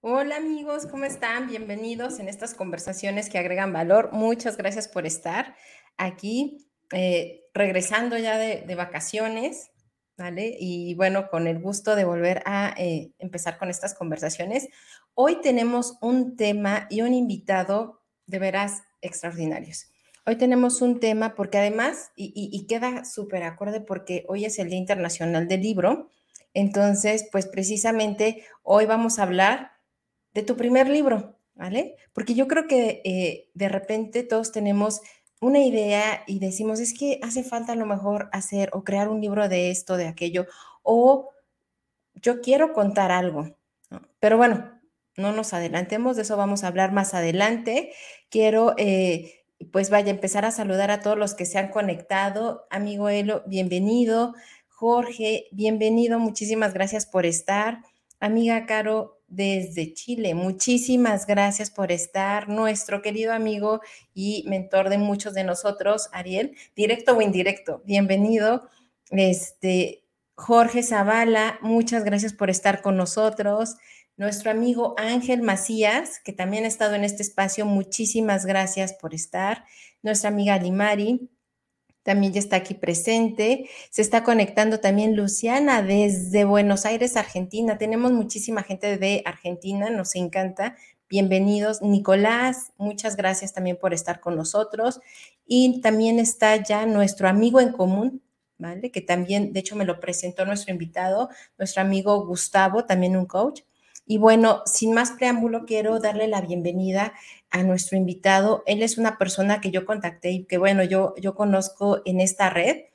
Hola amigos, ¿cómo están? Bienvenidos en estas conversaciones que agregan valor. Muchas gracias por estar aquí, eh, regresando ya de, de vacaciones, ¿vale? Y bueno, con el gusto de volver a eh, empezar con estas conversaciones. Hoy tenemos un tema y un invitado de veras extraordinarios. Hoy tenemos un tema porque además, y, queda súper acorde porque hoy es el Día Internacional del Libro, entonces, pues precisamente hoy vamos a hablar de tu primer libro, ¿vale? Porque yo creo que eh, de repente todos tenemos una idea y decimos, es que hace falta a lo mejor hacer o crear un libro de esto, de aquello, o yo quiero contar algo. Pero bueno, no nos adelantemos, de eso vamos a hablar más adelante. Quiero, eh, pues vaya, empezar a saludar a todos los que se han conectado. Amigo Elo, bienvenido. Jorge, bienvenido, muchísimas gracias por estar. Amiga Caro, desde Chile, muchísimas gracias por estar. Nuestro querido amigo y mentor de muchos de nosotros, Ariel, directo o indirecto, bienvenido. Este, Jorge Zavala, muchas gracias por estar con nosotros. Nuestro amigo Ángel Macías, que también ha estado en este espacio, muchísimas gracias por estar. Nuestra amiga Limari, también ya está aquí presente. Se está conectando también Luciana desde Buenos Aires, Argentina. Tenemos muchísima gente de Argentina, nos encanta. Bienvenidos. Nicolás, muchas gracias también por estar con nosotros. Y también está ya nuestro amigo en común, ¿vale? Que también, de hecho, me lo presentó nuestro invitado, nuestro amigo Gustavo, también un coach. Y bueno, sin más preámbulo, quiero darle la bienvenida a nuestro invitado. Él es una persona que yo contacté y que, bueno, yo, yo conozco en esta red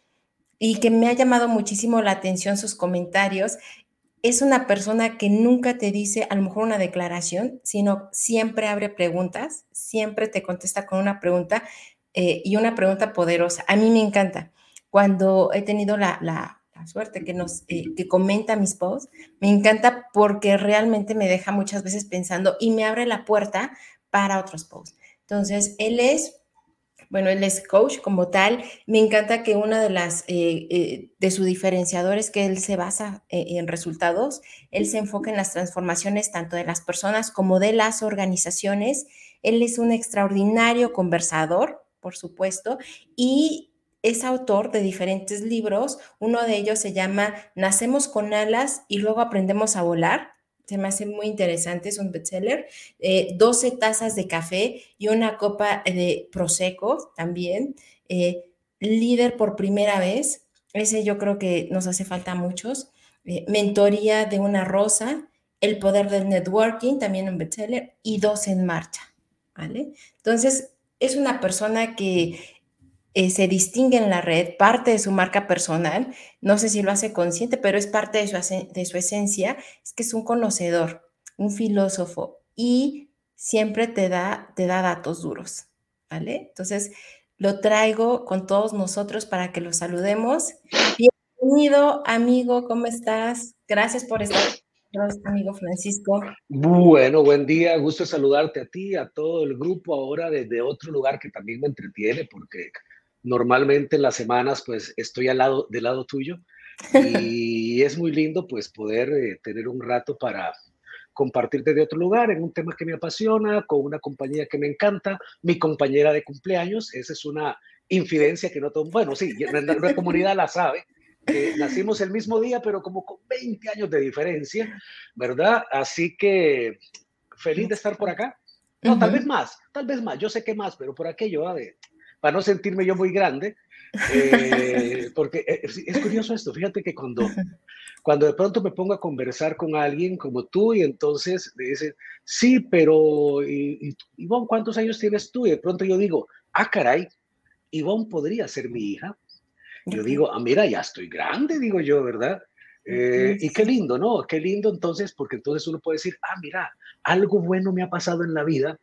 y que me ha llamado muchísimo la atención sus comentarios. Es una persona que nunca te dice a lo mejor una declaración, sino siempre abre preguntas, siempre te contesta con una pregunta eh, y una pregunta poderosa. A mí me encanta. Cuando he tenido la, la, suerte que nos eh, que comenta mis posts, me encanta porque realmente me deja muchas veces pensando y me abre la puerta para otros posts. Entonces, él es, bueno, él es coach como tal. Me encanta que una de las, eh, eh, de sus diferenciadores, que él se basa en resultados, él se enfoca en las transformaciones tanto de las personas como de las organizaciones. Él es un extraordinario conversador, por supuesto, y es autor de diferentes libros. Uno de ellos se llama Nacemos con alas y luego aprendemos a volar. Se me hace muy interesante, es un bestseller. Eh, 12 tazas de café y una copa de prosecco también. Eh, líder por primera vez. Ese yo creo que nos hace falta a muchos. Eh, mentoría de una rosa. El poder del networking, también un bestseller. Y dos en marcha. ¿Vale? Entonces, es una persona que eh, se distingue en la red, parte de su marca personal, no sé si lo hace consciente, pero es parte de su, de su esencia, es que es un conocedor, un filósofo y siempre te da, te da datos duros, ¿vale? Entonces, lo traigo con todos nosotros para que lo saludemos. Bienvenido, amigo, ¿cómo estás? Gracias por estar amigo Francisco. Bueno, buen día, gusto saludarte a ti, a todo el grupo ahora desde otro lugar que también me entretiene porque normalmente en las semanas pues estoy al lado del lado tuyo y es muy lindo pues poder eh, tener un rato para compartir desde otro lugar en un tema que me apasiona, con una compañía que me encanta, mi compañera de cumpleaños, esa es una infidencia que no todo, bueno, sí, la, la comunidad la sabe, que nacimos el mismo día, pero como con 20 años de diferencia, ¿verdad? Así que feliz de estar por acá. No, tal Ujú. vez más, tal vez más, yo sé que más, pero por aquello, ¿va? de, para no sentirme yo muy grande, eh, porque eh, es, es curioso esto, fíjate que cuando, cuando de pronto me pongo a conversar con alguien como tú y entonces me dicen, sí, pero y, y, Ivonne, ¿cuántos años tienes tú? Y de pronto yo digo, ah, caray, Ivonne podría ser mi hija. Yo digo, ah, mira, ya estoy grande, digo yo, ¿verdad? Eh, y qué lindo, ¿no? Qué lindo entonces, porque entonces uno puede decir, ah, mira, algo bueno me ha pasado en la vida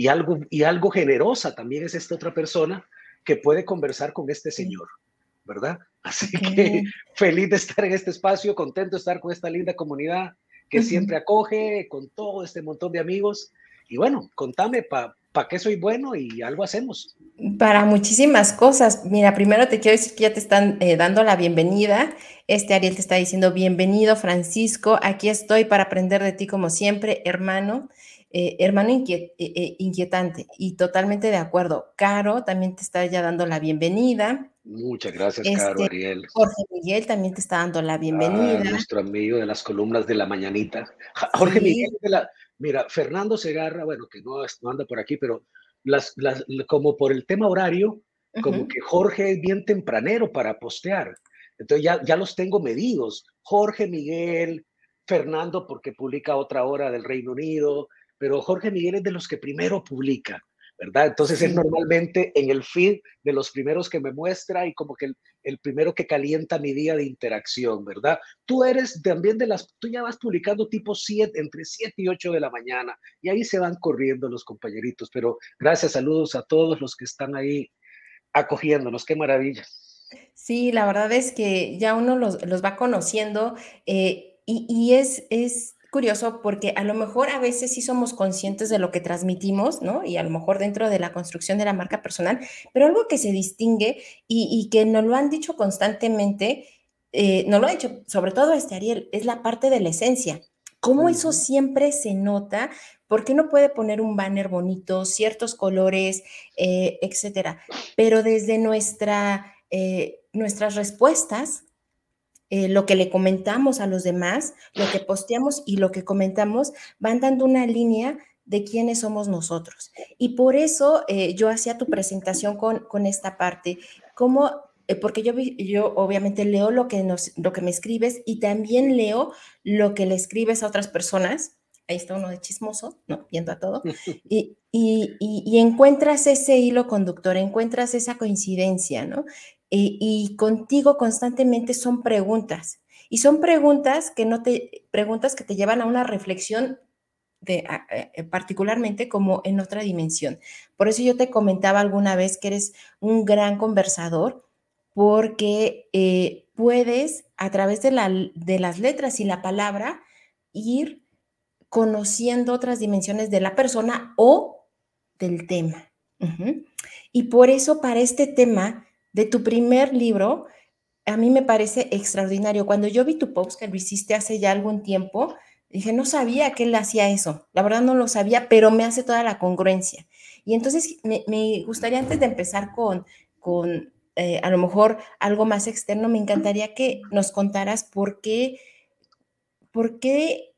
y algo, y algo generosa también es esta otra persona que puede conversar con este señor, ¿verdad? Así que feliz de estar en este espacio, contento de estar con esta linda comunidad que siempre acoge, con todo este montón de amigos. Y bueno, contame para pa qué soy bueno y algo hacemos. Para muchísimas cosas. Mira, primero te quiero decir que ya te están eh, dando la bienvenida. Este Ariel te está diciendo, bienvenido Francisco, aquí estoy para aprender de ti como siempre, hermano. Eh, hermano eh, inquietante y totalmente de acuerdo. Caro también te está ya dando la bienvenida. Muchas gracias, Caro, este, Ariel. Jorge Miguel también te está dando la bienvenida. nuestro amigo de las columnas de la mañanita. Jorge Miguel de la, mira, Fernando Segarra, bueno, que no, anda por aquí, pero las, como por el tema horario, como que Jorge es bien tempranero para postear. Entonces ya, ya los tengo medidos. Jorge Miguel, Fernando porque publica otra hora del Reino Unido, pero Jorge Miguel es de los que primero publica. ¿verdad? Entonces es normalmente en el feed de los primeros que me muestra y como que el, primero que calienta mi día de interacción, ¿verdad? Tú eres también de las, tú ya vas publicando tipo 7, entre 7 y 8 de la mañana y ahí se van corriendo los compañeritos, pero gracias, saludos a todos los que están ahí acogiéndonos, qué maravilla. Sí, la verdad es que ya uno los, va conociendo eh, y, y es, es curioso porque a lo mejor a veces sí somos conscientes de lo que transmitimos, ¿no? Y a lo mejor dentro de la construcción de la marca personal, pero algo que se distingue y, que nos lo han dicho constantemente, eh, nos lo ha dicho sobre todo este Ariel, es la parte de la esencia. ¿Cómo eso siempre se nota? ¿Por qué no puede poner un banner bonito, ciertos colores, eh, etcétera? Pero desde nuestra, eh, nuestras respuestas, eh, lo que le comentamos a los demás, lo que posteamos y lo que comentamos, van dando una línea de quiénes somos nosotros. Y por eso eh, yo hacía tu presentación con, con esta parte, como, eh, porque yo, yo obviamente leo lo que, nos, lo que me escribes y también leo lo que le escribes a otras personas. Ahí está uno de chismoso, ¿no? Viendo a todo. Y, y, y, encuentras ese hilo conductor, encuentras esa coincidencia, ¿no? Y contigo constantemente son preguntas. Y son preguntas que no te, preguntas que te llevan a una reflexión de, eh, particularmente como en otra dimensión. Por eso yo te comentaba alguna vez que eres un gran conversador, porque eh, puedes a través de, la, de las letras y la palabra ir conociendo otras dimensiones de la persona o del tema. Y por eso para este tema de tu primer libro, a mí me parece extraordinario. Cuando yo vi tu post que lo hiciste hace ya algún tiempo, dije, no sabía que él hacía eso. La verdad no lo sabía, pero me hace toda la congruencia. Y entonces me, gustaría antes de empezar con, con eh, a lo mejor algo más externo, me encantaría que nos contaras por qué, por qué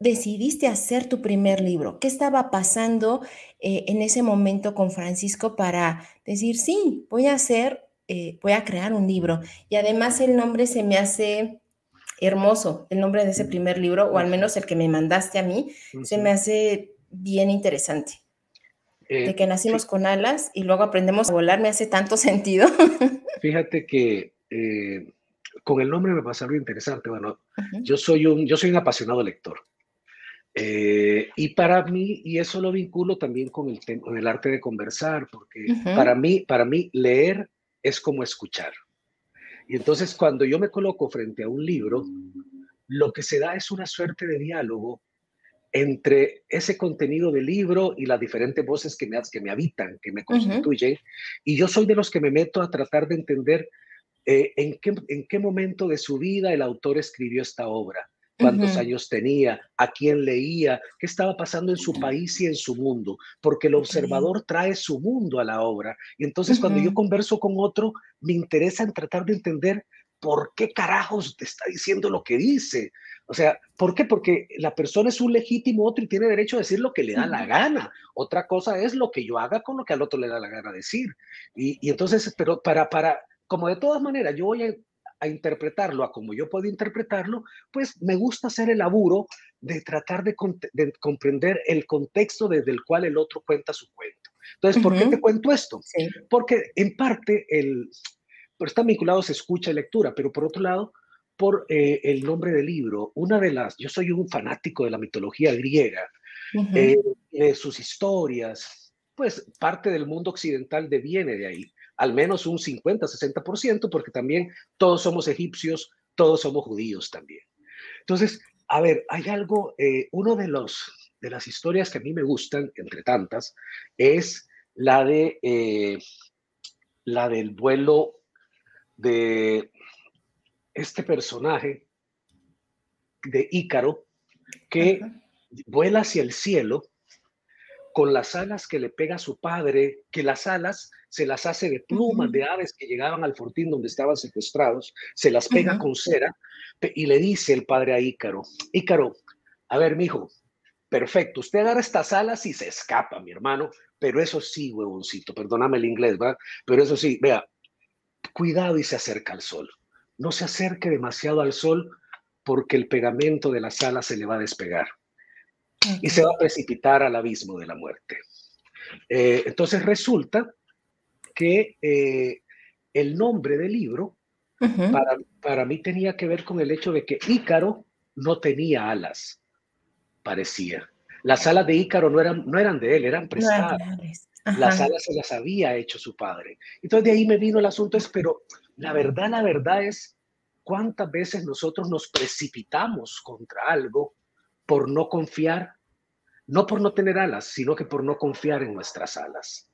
decidiste hacer tu primer libro? ¿Qué estaba pasando eh, en ese momento con Francisco para decir, sí, voy a hacer, eh, voy a crear un libro? Y además el nombre se me hace hermoso, el nombre de ese primer libro, o al menos el que me mandaste a mí, se me hace bien interesante. de eh, que nacimos con alas y luego aprendemos a volar, me hace tanto sentido. Fíjate que con el nombre me pasa algo interesante. Bueno, yo, soy un, yo soy un apasionado lector. Eh, y para mí, y eso lo vinculo también con el, con el arte de conversar, porque para, mí, para mí leer es como escuchar. Y entonces cuando yo me coloco frente a un libro, lo que se da es una suerte de diálogo entre ese contenido del libro y las diferentes voces que me, que me habitan, que me constituyen. Y yo soy de los que me meto a tratar de entender eh, en, qué, en qué momento de su vida el autor escribió esta obra cuántos años tenía, a quién leía, qué estaba pasando en su país y en su mundo, porque el observador trae su mundo a la obra. Y entonces cuando yo converso con otro, me interesa en tratar de entender por qué carajos te está diciendo lo que dice. O sea, ¿por qué? Porque la persona es un legítimo otro y tiene derecho a decir lo que le da la gana. Otra cosa es lo que yo haga con lo que al otro le da la gana decir. Y, y entonces, pero para, para, como de todas maneras, yo voy a a interpretarlo a como yo puedo interpretarlo, pues me gusta hacer el laburo de tratar de, comprender el contexto desde el cual el otro cuenta su cuento. Entonces, ¿por qué te cuento esto? Porque en parte el, están vinculados escucha y lectura, pero por otro lado, por eh, el nombre del libro, una de las, yo soy un fanático de la mitología griega, de sus historias, pues parte del mundo occidental deviene de ahí, al menos un 50, 60%, porque también todos somos egipcios, todos somos judíos también. Entonces, a ver, hay algo, eh, uno de los de las historias que a mí me gustan, entre tantas, es la de eh, la del vuelo de este personaje de Ícaro que vuela hacia el cielo con las alas que le pega a su padre, que las alas se las hace de plumas de aves que llegaban al fortín donde estaban secuestrados, se las pega con cera y le dice el padre a Ícaro, Ícaro, a ver, mijo, perfecto, usted agarra estas alas y se escapa, mi hermano, pero eso sí, huevoncito, perdóname el inglés, ¿va? Pero eso sí, vea, cuidado y se acerca al sol. No se acerque demasiado al sol porque el pegamento de las alas se le va a despegar y se va a precipitar al abismo de la muerte. Eh, entonces resulta que eh, el nombre del libro para, para mí tenía que ver con el hecho de que Ícaro no tenía alas, parecía. Las alas de Ícaro no eran, no eran de él, eran prestadas. las alas se las había hecho su padre. Entonces de ahí me vino el asunto, es, pero la verdad, la verdad es cuántas veces nosotros nos precipitamos contra algo por no confiar, no por no tener alas, sino que por no confiar en nuestras alas.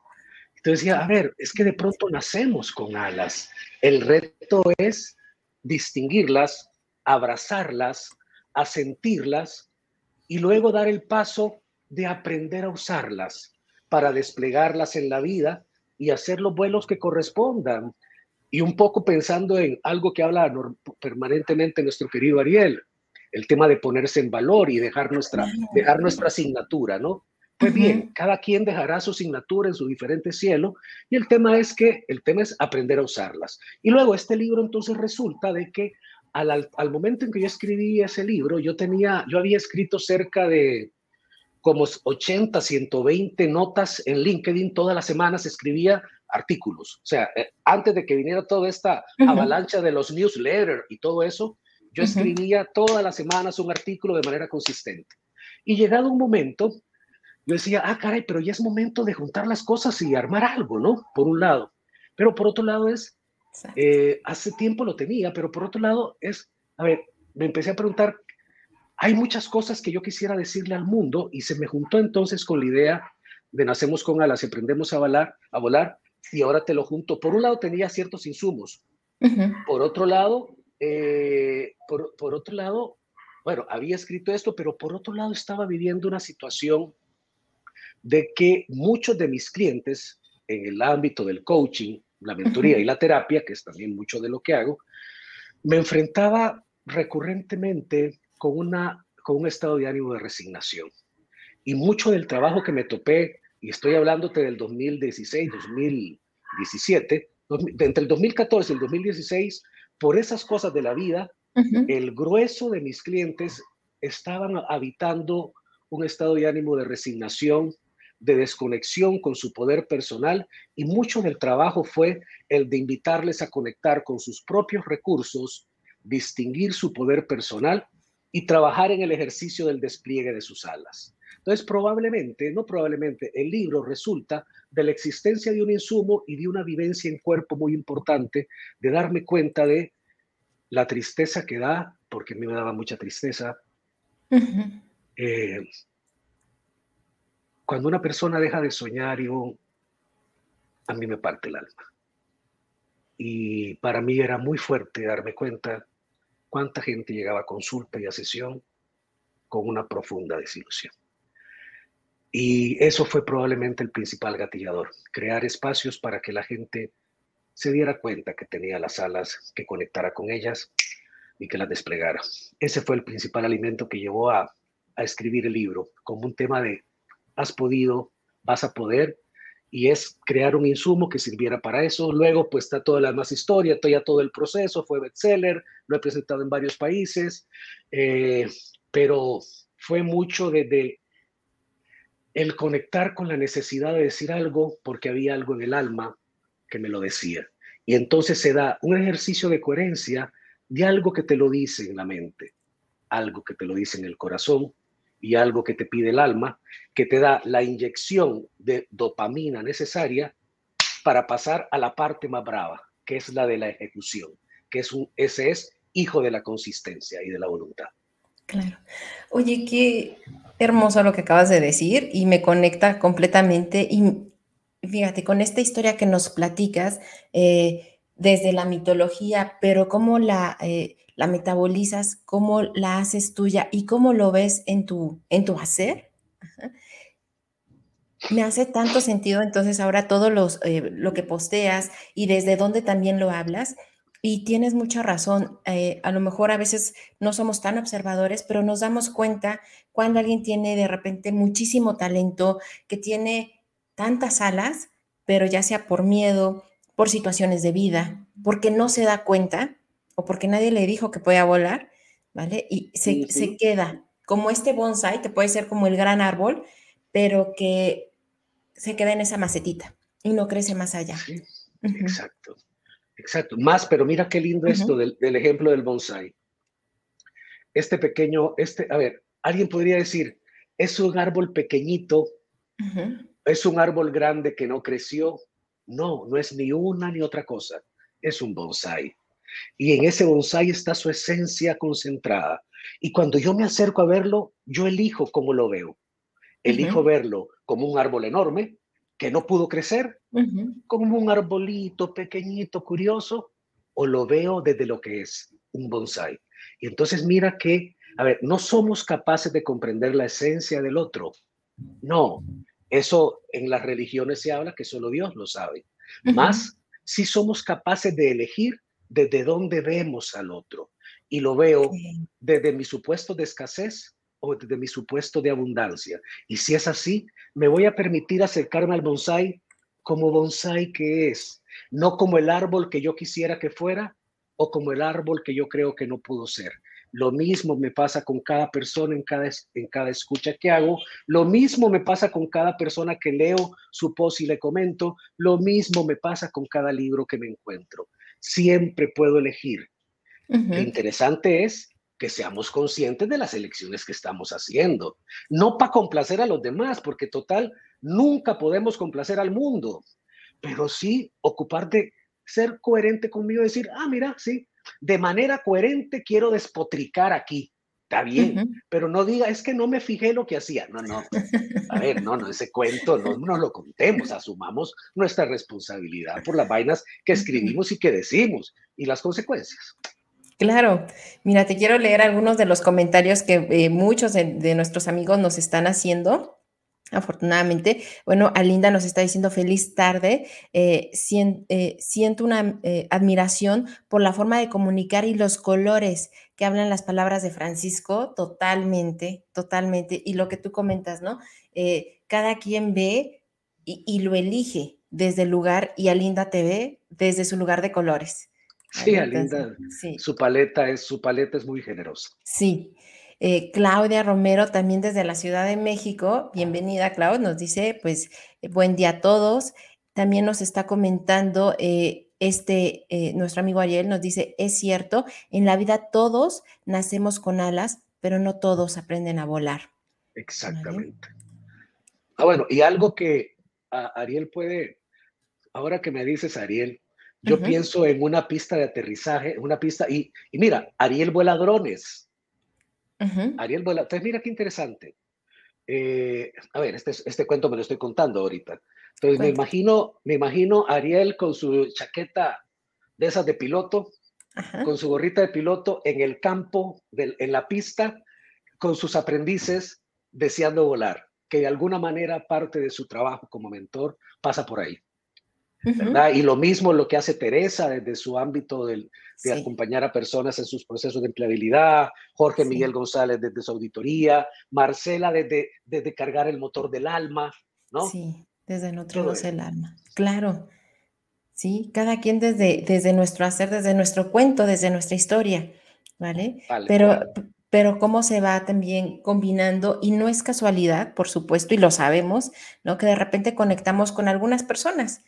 Entonces decía, a ver, es que de pronto nacemos con alas. El reto es distinguirlas, abrazarlas, asentirlas y luego dar el paso de aprender a usarlas para desplegarlas en la vida y hacer los vuelos que correspondan. Y un poco pensando en algo que habla permanentemente nuestro querido Ariel, el tema de ponerse en valor y dejar nuestra, dejar nuestra asignatura, ¿no? Pues bien, cada quien dejará su asignatura en su diferente cielo y el tema es que el tema es aprender a usarlas. Y luego este libro entonces resulta de que al, al, momento en que yo escribí ese libro, yo tenía, yo había escrito cerca de como 80, 120 notas en LinkedIn, todas las semanas escribía artículos. O sea, eh, antes de que viniera toda esta avalancha de los newsletters y todo eso, yo escribía todas las semanas un artículo de manera consistente. Y llegado un momento, yo decía, ah, caray, pero ya es momento de juntar las cosas y armar algo, ¿no? Por un lado. Pero por otro lado es, eh, hace tiempo lo tenía, pero por otro lado es, a ver, me empecé a preguntar, hay muchas cosas que yo quisiera decirle al mundo y se me juntó entonces con la idea de nacemos con alas y aprendemos a volar, a volar y ahora te lo junto. Por un lado tenía ciertos insumos, por otro lado, eh, por, por otro lado, bueno, había escrito esto, pero por otro lado estaba viviendo una situación de que muchos de mis clientes en el ámbito del coaching la mentoría y la terapia, que es también mucho de lo que hago, me enfrentaba recurrentemente con, una, con un estado de ánimo de resignación. Y mucho del trabajo que me topé, y estoy hablándote del 2016, 2017, entre el 2014 y el 2016, por esas cosas de la vida, el grueso de mis clientes estaban habitando un estado de ánimo de resignación, de desconexión con su poder personal y mucho del trabajo fue el de invitarles a conectar con sus propios recursos, distinguir su poder personal y trabajar en el ejercicio del despliegue de sus alas. Entonces, probablemente, no probablemente, el libro resulta de la existencia de un insumo y de una vivencia en cuerpo muy importante, de darme cuenta de la tristeza que da, porque a mí me daba mucha tristeza, cuando una persona deja de soñar, yo, a mí me parte el alma. Y para mí era muy fuerte darme cuenta cuánta gente llegaba a consulta y a sesión con una profunda desilusión. Y eso fue probablemente el principal gatillador, crear espacios para que la gente se diera cuenta que tenía las alas, que conectara con ellas y que las desplegara. Ese fue el principal alimento que llevó a, a escribir el libro, como un tema de has podido, vas a poder, y es crear un insumo que sirviera para eso. Luego, pues está toda la más historia, ya todo el proceso, fue bestseller, lo he presentado en varios países, eh, pero fue mucho desde el conectar con la necesidad de decir algo porque había algo en el alma que me lo decía. Y entonces se da un ejercicio de coherencia de algo que te lo dice en la mente, algo que te lo dice en el corazón y algo que te pide el alma, que te da la inyección de dopamina necesaria para pasar a la parte más brava, que es la de la ejecución, que es un, ese es hijo de la consistencia y de la voluntad. Claro. Oye, qué hermoso lo que acabas de decir y me conecta completamente. Y fíjate, con esta historia que nos platicas eh, desde la mitología, pero cómo la, eh, la metabolizas, cómo la haces tuya y cómo lo ves en tu, en tu hacer. Me hace tanto sentido entonces ahora todo los, eh, lo que posteas y desde dónde también lo hablas y tienes mucha razón. Eh, a lo mejor a veces no somos tan observadores, pero nos damos cuenta cuando alguien tiene de repente muchísimo talento, que tiene tantas alas, pero ya sea por miedo, por situaciones de vida, porque no se da cuenta o porque nadie le dijo que podía volar, ¿vale? Y se, se queda como este bonsai, te puede ser como el gran árbol, pero que se queda en esa macetita y no crece más allá. Exacto. Exacto, más, pero mira qué lindo esto del, ejemplo del bonsai. Este pequeño, este, a ver, alguien podría decir, es un árbol pequeñito, es un árbol grande que no creció. No, no es ni una ni otra cosa, es un bonsai. Y en ese bonsai está su esencia concentrada. Y cuando yo me acerco a verlo, yo elijo cómo lo veo. Elijo verlo como un árbol enorme que no pudo crecer, como un arbolito pequeñito, curioso, o lo veo desde lo que es un bonsai. Y entonces mira que, a ver, no somos capaces de comprender la esencia del otro. No, eso en las religiones se habla que solo Dios lo sabe. Más, si somos capaces de elegir desde dónde vemos al otro. Y lo veo desde mi supuesto de escasez o desde mi supuesto de abundancia. Y si es así, me voy a permitir acercarme al bonsai como bonsai que es, no como el árbol que yo quisiera que fuera o como el árbol que yo creo que no pudo ser. Lo mismo me pasa con cada persona en cada, en cada escucha que hago. Lo mismo me pasa con cada persona que leo su post y le comento. Lo mismo me pasa con cada libro que me encuentro. Siempre puedo elegir. Lo interesante es que seamos conscientes de las elecciones que estamos haciendo. No para complacer a los demás, porque total, nunca podemos complacer al mundo, pero sí ocupar de ser coherente conmigo, decir, ah, mira, sí, de manera coherente quiero despotricar aquí. Está bien, pero no diga, es que no me fijé lo que hacía. No, no. A ver, no, no, ese cuento no nos lo contemos, asumamos nuestra responsabilidad por las vainas que escribimos y que decimos y las consecuencias. Claro, mira, te quiero leer algunos de los comentarios que eh, muchos de, nuestros amigos nos están haciendo. Afortunadamente, bueno, Alinda nos está diciendo feliz tarde. Eh, eh, siento una admiración por la forma de comunicar y los colores que hablan las palabras de Francisco, totalmente, totalmente. Y lo que tú comentas, ¿no? cada quien ve y, y, lo elige desde el lugar y Alinda te ve desde su lugar de colores. Sí, Alinda, su paleta es, su paleta es muy generosa. Sí. Eh, Claudia Romero, también desde la Ciudad de México, bienvenida Claudia, nos dice, pues, eh, buen día a todos. También nos está comentando eh, este, nuestro amigo Ariel, nos dice, es cierto, en la vida todos nacemos con alas, pero no todos aprenden a volar. Exactamente. Ah, bueno, y algo que Ariel puede, ahora que me dices, Ariel, yo pienso en una pista de aterrizaje, una pista, y, y mira, Ariel vuela drones. Ariel vuela, entonces mira qué interesante. Eh, a ver, este, este cuento me lo estoy contando ahorita. Entonces me imagino, me imagino Ariel con su chaqueta de esas de piloto, con su gorrita de piloto en el campo, en la pista, con sus aprendices deseando volar, que de alguna manera parte de su trabajo como mentor pasa por ahí. Y lo mismo lo que hace Teresa desde su ámbito de acompañar a personas en sus procesos de empleabilidad, Jorge Miguel González desde su auditoría, Marcela desde, desde cargar el motor del alma, ¿no? Sí, desde Nutrimos el alma, claro. Sí, cada quien desde, desde nuestro hacer, desde nuestro cuento, desde nuestra historia, ¿vale? pero, pero cómo se va también combinando, y no es casualidad, por supuesto, y lo sabemos, ¿no? Que de repente conectamos con algunas personas,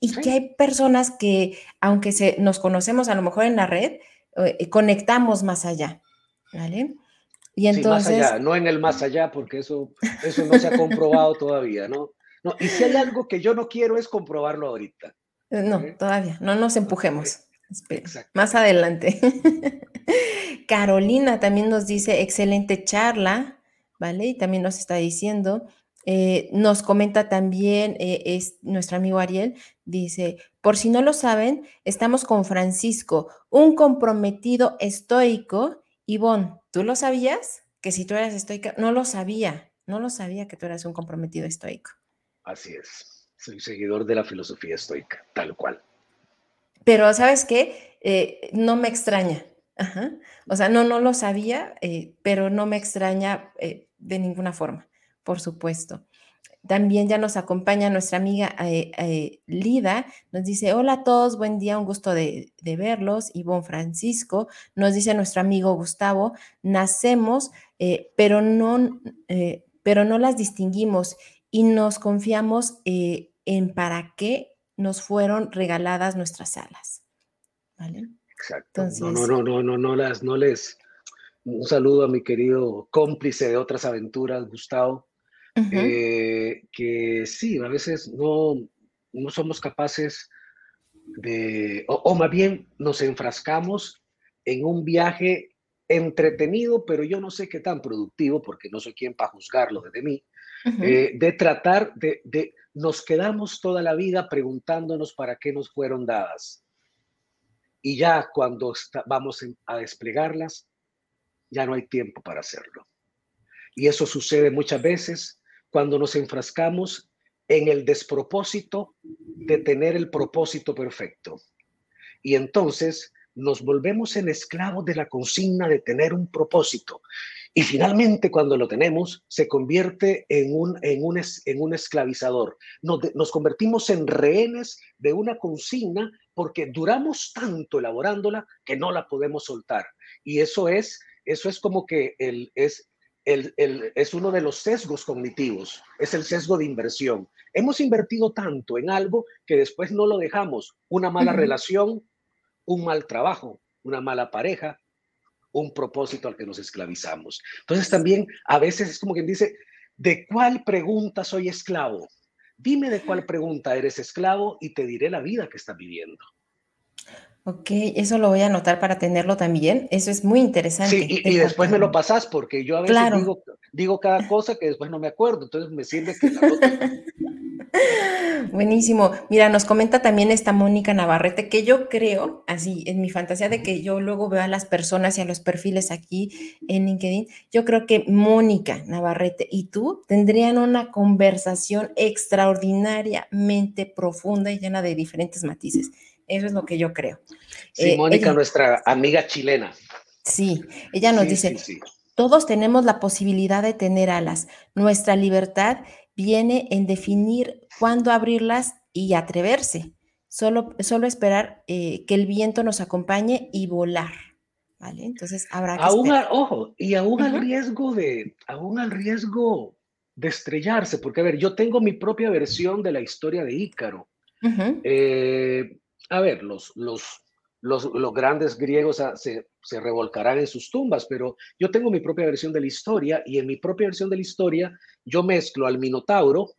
y que hay personas que, aunque se, nos conocemos a lo mejor en la red, eh, conectamos más allá, ¿vale? Y entonces... más allá, no en el más allá, porque eso, eso no se ha comprobado todavía, ¿no? no y si hay algo que yo no quiero es comprobarlo ahorita. Eh, no, todavía, no nos empujemos. Más adelante. Carolina también nos dice, excelente charla, ¿vale? Y también nos está diciendo, eh, nos comenta también eh, es nuestro amigo Ariel, dice, por si no lo saben, estamos con Francisco, un comprometido estoico. Ivonne, ¿tú lo sabías? Que si tú eras estoica, no lo sabía, no lo sabía que tú eras un comprometido estoico. Así es, soy seguidor de la filosofía estoica, tal cual. Pero ¿sabes qué? Eh, no me extraña. O sea, no, no lo sabía, pero no me extraña de ninguna forma por supuesto. También ya nos acompaña nuestra amiga eh, eh, Lida, nos dice, hola a todos, buen día, un gusto de, verlos. Ivonne Francisco, nos dice nuestro amigo Gustavo, nacemos, eh, pero, no, pero no las distinguimos y nos confiamos en para qué nos fueron regaladas nuestras alas. ¿Vale? Exacto. no, no, no, no, no, no, las, no les... Un saludo a mi querido cómplice de otras aventuras, Gustavo eh, que sí, a veces no, no somos capaces de, o, más bien nos enfrascamos en un viaje entretenido, pero yo no sé qué tan productivo, porque no soy quien para juzgarlo desde mí, eh, de tratar de, de, nos quedamos toda la vida preguntándonos para qué nos fueron dadas. Y ya cuando vamos a desplegarlas, ya no hay tiempo para hacerlo. Y eso sucede muchas veces cuando nos enfrascamos en el despropósito de tener el propósito perfecto. Y entonces nos volvemos en esclavos de la consigna de tener un propósito. Y finalmente, cuando lo tenemos, se convierte en un, en un, en un esclavizador. Nos, nos convertimos en rehenes de una consigna porque duramos tanto elaborándola que no la podemos soltar. Y eso es, eso es como que el, es es uno de los sesgos cognitivos, es el sesgo de inversión. Hemos invertido tanto en algo que después no lo dejamos. Una mala relación, un mal trabajo, una mala pareja, un propósito al que nos esclavizamos. Entonces también a veces es como quien dice, ¿de cuál pregunta soy esclavo? Dime de cuál pregunta eres esclavo y te diré la vida que estás viviendo. Ok, eso lo voy a anotar para tenerlo también. Eso es muy interesante. Sí, y, después me lo pasas porque yo a veces digo, cada cosa que después no me acuerdo, entonces me sirve que la Buenísimo. Mira, nos comenta también esta Mónica Navarrete, que yo creo, así, en mi fantasía de que yo luego veo a las personas y a los perfiles aquí en LinkedIn, yo creo que Mónica Navarrete y tú tendrían una conversación extraordinariamente profunda y llena de diferentes matices. Eso es lo que yo creo. Sí, eh, Mónica, nuestra amiga chilena. Sí, ella nos dice, todos tenemos la posibilidad de tener alas. Nuestra libertad viene en definir cuándo abrirlas y atreverse. Solo, solo esperar eh, que el viento nos acompañe y volar. ¿Vale? Entonces habrá que aún ojo, y aún al riesgo de, aún al riesgo de estrellarse, porque a ver, yo tengo mi propia versión de la historia de Ícaro a ver, los, los, los, grandes griegos se, se, revolcarán en sus tumbas, pero yo tengo mi propia versión de la historia y en mi propia versión de la historia yo mezclo al Minotauro,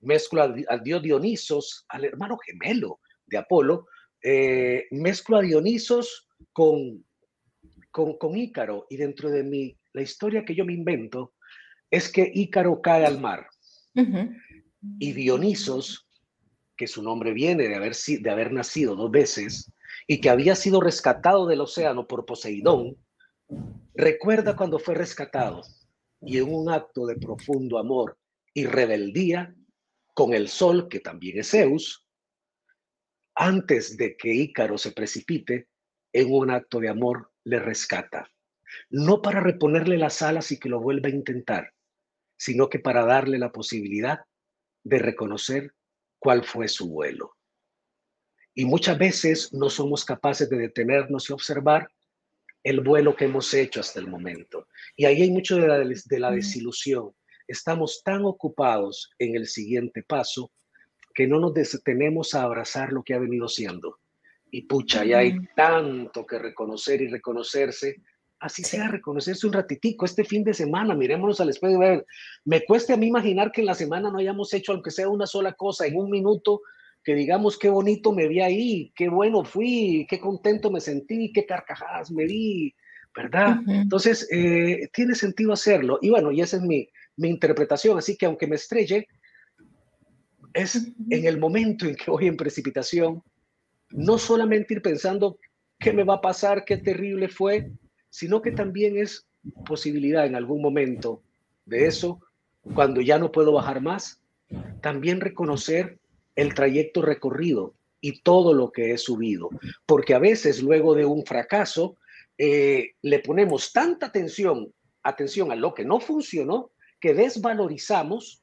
mezclo al, dios Dionisos, al hermano gemelo de Apolo, eh, mezclo a Dionisos con, con, con Ícaro y dentro de mí, la historia que yo me invento es que Ícaro cae al mar y Dionisos que su nombre viene de haber, de haber nacido dos veces y que había sido rescatado del océano por Poseidón, recuerda cuando fue rescatado y en un acto de profundo amor y rebeldía con el sol, que también es Zeus, antes de que Ícaro se precipite, en un acto de amor le rescata. No para reponerle las alas y que lo vuelva a intentar, sino que para darle la posibilidad de reconocer cuál fue su vuelo. Y muchas veces no somos capaces de detenernos y observar el vuelo que hemos hecho hasta el momento. Y ahí hay mucho de la, de la desilusión. Estamos tan ocupados en el siguiente paso que no nos detenemos a abrazar lo que ha venido siendo. Y pucha, ya hay tanto que reconocer y reconocerse. Así sea, reconocerse un ratitico este fin de semana, mirémonos al espejo y ver, me cueste a mí imaginar que en la semana no hayamos hecho, aunque sea una sola cosa, en un minuto, que digamos qué bonito me vi ahí, qué bueno fui, qué contento me sentí, qué carcajadas me vi, ¿verdad? Entonces, eh, tiene sentido hacerlo. Y bueno, y esa es mi, mi interpretación. Así que aunque me estrelle, es en el momento en que voy en precipitación, no solamente ir pensando qué me va a pasar, qué terrible fue, sino que también es posibilidad en algún momento de eso, cuando ya no puedo bajar más, también reconocer el trayecto recorrido y todo lo que he subido, porque a veces luego de un fracaso eh, le ponemos tanta atención, atención a lo que no funcionó, que desvalorizamos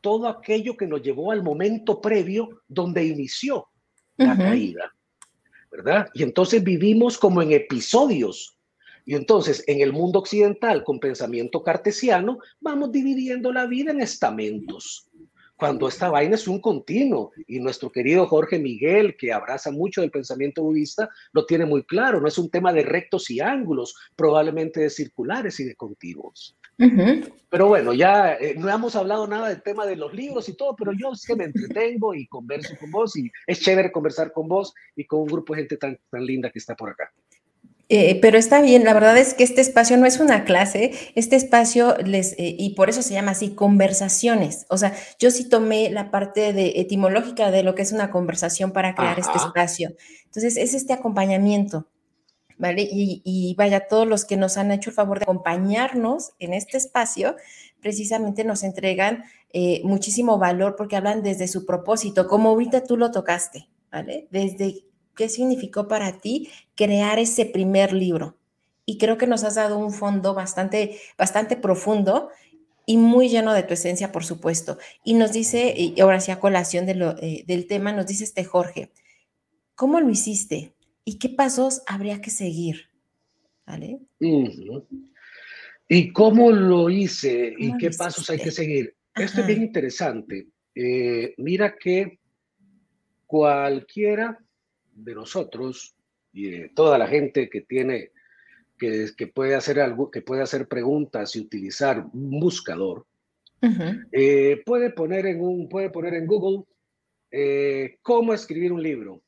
todo aquello que nos llevó al momento previo donde inició la caída, ¿verdad? Y entonces vivimos como en episodios. Y entonces en el mundo occidental, con pensamiento cartesiano, vamos dividiendo la vida en estamentos cuando esta vaina es un continuo. Y nuestro querido Jorge Miguel, que abraza mucho el pensamiento budista, lo tiene muy claro. No es un tema de rectos y ángulos, probablemente de circulares y de continuos. Pero bueno, ya eh, no hemos hablado nada del tema de los libros y todo, pero yo es que me entretengo y converso con vos y es chévere conversar con vos y con un grupo de gente tan, tan linda que está por acá. Eh, pero está bien, la verdad es que este espacio no es una clase, este espacio les, eh, y por eso se llama así, conversaciones. O sea, yo sí tomé la parte de etimológica de lo que es una conversación para crear este espacio. Entonces, es este acompañamiento, ¿vale? Y, vaya, todos los que nos han hecho el favor de acompañarnos en este espacio, precisamente nos entregan eh, muchísimo valor porque hablan desde su propósito, como ahorita tú lo tocaste, ¿vale? Desde qué significó para ti crear ese primer libro. Y creo que nos has dado un fondo bastante, bastante profundo y muy lleno de tu esencia, por supuesto. Y nos dice, y ahora sí a colación de lo, eh, del tema, nos dice este Jorge, ¿cómo lo hiciste? ¿Y qué pasos habría que seguir? ¿Vale? ¿Y cómo lo hice? ¿Y qué pasos hay que seguir? Esto es bien interesante. Eh, mira que cualquiera de nosotros y de toda la gente que tiene, que, que puede hacer algo, que puede hacer preguntas y utilizar un buscador, eh, puede, poner en un, puede poner en Google eh, cómo escribir un libro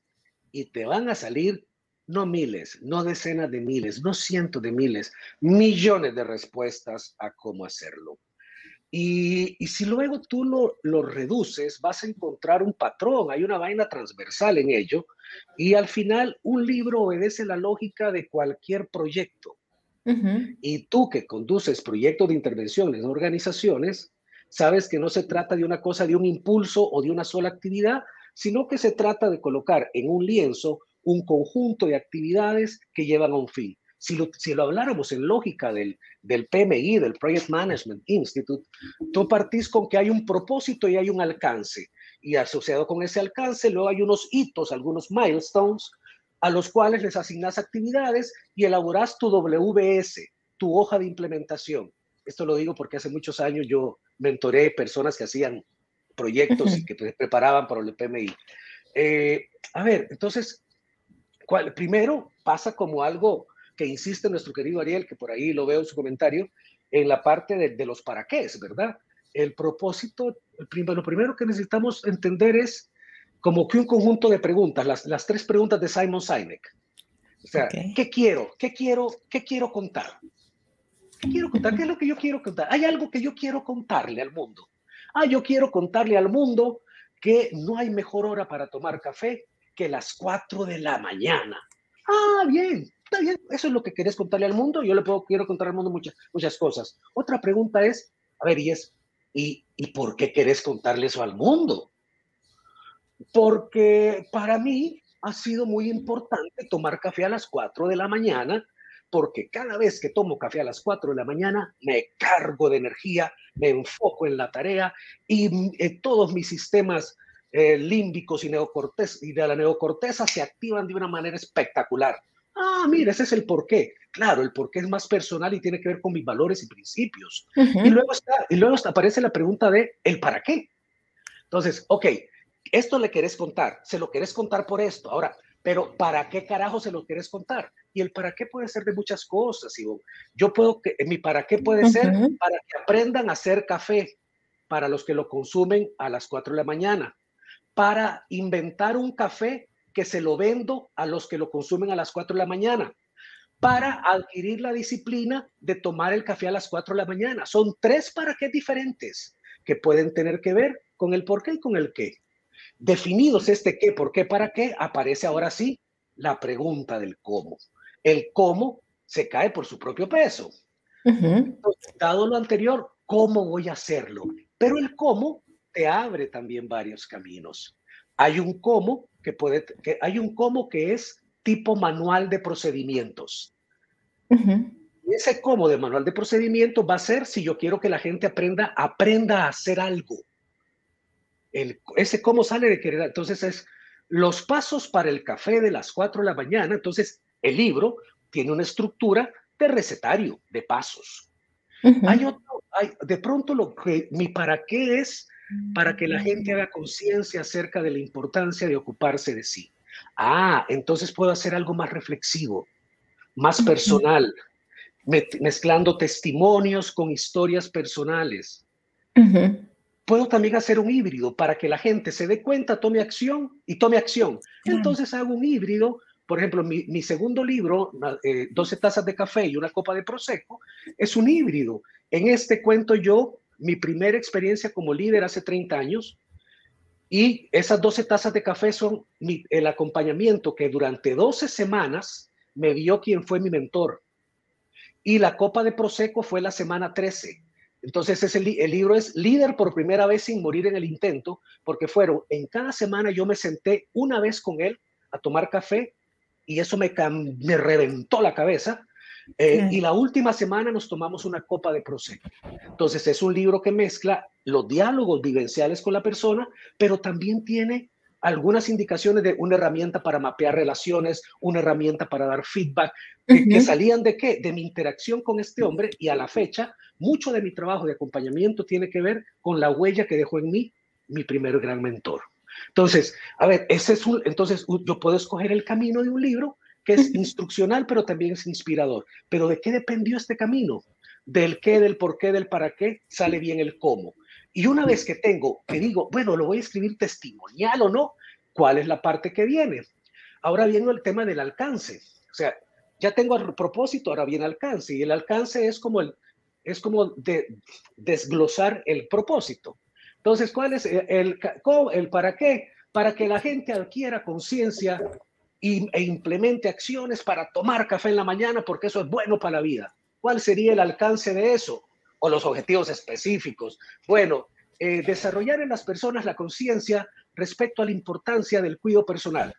y te van a salir no miles, no decenas de miles, no cientos de miles, millones de respuestas a cómo hacerlo. Y, si luego tú lo, lo, reduces, vas a encontrar un patrón, hay una vaina transversal en ello, y al final un libro obedece la lógica de cualquier proyecto. Y tú que conduces proyectos de intervención en organizaciones, sabes que no se trata de una cosa, de un impulso o de una sola actividad, sino que se trata de colocar en un lienzo un conjunto de actividades que llevan a un fin. Si lo, si lo habláramos en lógica del, del PMI, del Project Management Institute, tú partís con que hay un propósito y hay un alcance. Y asociado con ese alcance, luego hay unos hitos, algunos milestones, a los cuales les asignas actividades y elaboras tu WBS, tu hoja de implementación. Esto lo digo porque hace muchos años yo mentoré personas que hacían proyectos y que preparaban para el PMI. Eh, a ver, entonces, ¿cuál, primero pasa como algo que insiste nuestro querido Ariel, que por ahí lo veo en su comentario, en la parte de, los para qué, ¿verdad? El propósito, lo primero que necesitamos entender es como que un conjunto de preguntas, las, las tres preguntas de Simon Sinek. O sea, ¿qué quiero? ¿Qué quiero? ¿Qué quiero contar? ¿Qué quiero contar? ¿Qué es lo que yo quiero contar? Hay algo que yo quiero contarle al mundo. Ah, yo quiero contarle al mundo que no hay mejor hora para tomar café que las 4 de la mañana. Ah, bien, está bien, eso es lo que querés contarle al mundo, yo le puedo, quiero contar al mundo muchas, muchas cosas. Otra pregunta es, a ver, y es, ¿y, ¿y por qué querés contarle eso al mundo? Porque para mí ha sido muy importante tomar café a las 4 de la mañana, porque cada vez que tomo café a las 4 de la mañana me cargo de energía, me enfoco en la tarea y eh, todos mis sistemas eh, límbicos y, neocortes, y de la neocorteza se activan de una manera espectacular. Ah, mira, ese es el porqué. Claro, el porqué es más personal y tiene que ver con mis valores y principios. y, luego está, y luego aparece la pregunta de el para qué. Entonces, ok, esto le querés contar, se lo querés contar por esto. Ahora, pero ¿para qué carajo se lo quieres contar? Y el para qué puede ser de muchas cosas. Yo puedo que mi para qué puede ser para que aprendan a hacer café para los que lo consumen a las 4 de la mañana, para inventar un café que se lo vendo a los que lo consumen a las 4 de la mañana, para adquirir la disciplina de tomar el café a las 4 de la mañana. Son tres para qué diferentes que pueden tener que ver con el por qué y con el qué. Definidos este qué, por qué, para qué, aparece ahora sí la pregunta del cómo. El cómo se cae por su propio peso. Dado lo anterior, ¿cómo voy a hacerlo? Pero el cómo te abre también varios caminos. Hay un cómo que puede, que hay un cómo que es tipo manual de procedimientos. Y ese cómo de manual de procedimiento va a ser si yo quiero que la gente aprenda, aprenda a hacer algo ese cómo sale de querer. Entonces es los pasos para el café de las 4 de la mañana. Entonces el libro tiene una estructura de recetario, de pasos. Hay otro, hay, de pronto lo que mi para qué es para que la gente haga conciencia acerca de la importancia de ocuparse de sí. Ah, entonces puedo hacer algo más reflexivo, más personal, mezclando testimonios con historias personales puedo también hacer un híbrido para que la gente se dé cuenta, tome acción y tome acción. Entonces hago un híbrido. Por ejemplo, mi, segundo libro, 12 eh, tazas de café y una copa de prosecco, es un híbrido. En este cuento yo mi primera experiencia como líder hace 30 años y esas 12 tazas de café son el acompañamiento que durante 12 semanas me dio quien fue mi mentor. Y la copa de prosecco fue la semana 13 entonces es el, libro es Líder por primera vez sin morir en el intento, porque fueron, en cada semana yo me senté una vez con él a tomar café y eso me, me reventó la cabeza. Eh, y la última semana nos tomamos una copa de Prosecco. Entonces es un libro que mezcla los diálogos vivenciales con la persona, pero también tiene algunas indicaciones de una herramienta para mapear relaciones, una herramienta para dar feedback, que, salían de qué? De mi interacción con este hombre y a la fecha, mucho de mi trabajo de acompañamiento tiene que ver con la huella que dejó en mí mi primer gran mentor. Entonces, a ver, ese es un, entonces yo puedo escoger el camino de un libro que es instruccional, pero también es inspirador. Pero ¿de qué dependió este camino? Del qué, del por qué, del para qué, sale bien el cómo. Y una vez que tengo, que digo, bueno, lo voy a escribir testimonial o no, ¿cuál es la parte que viene? Ahora viene el tema del alcance. O sea, ya tengo el propósito, ahora viene alcance. Y el alcance es como, el, es como de, desglosar el propósito. Entonces, ¿cuál es el, el, para qué? Para que la gente adquiera conciencia e implemente acciones para tomar café en la mañana, porque eso es bueno para la vida. ¿Cuál sería el alcance de eso? o los objetivos específicos. Bueno, eh, desarrollar en las personas la conciencia respecto a la importancia del cuidado personal.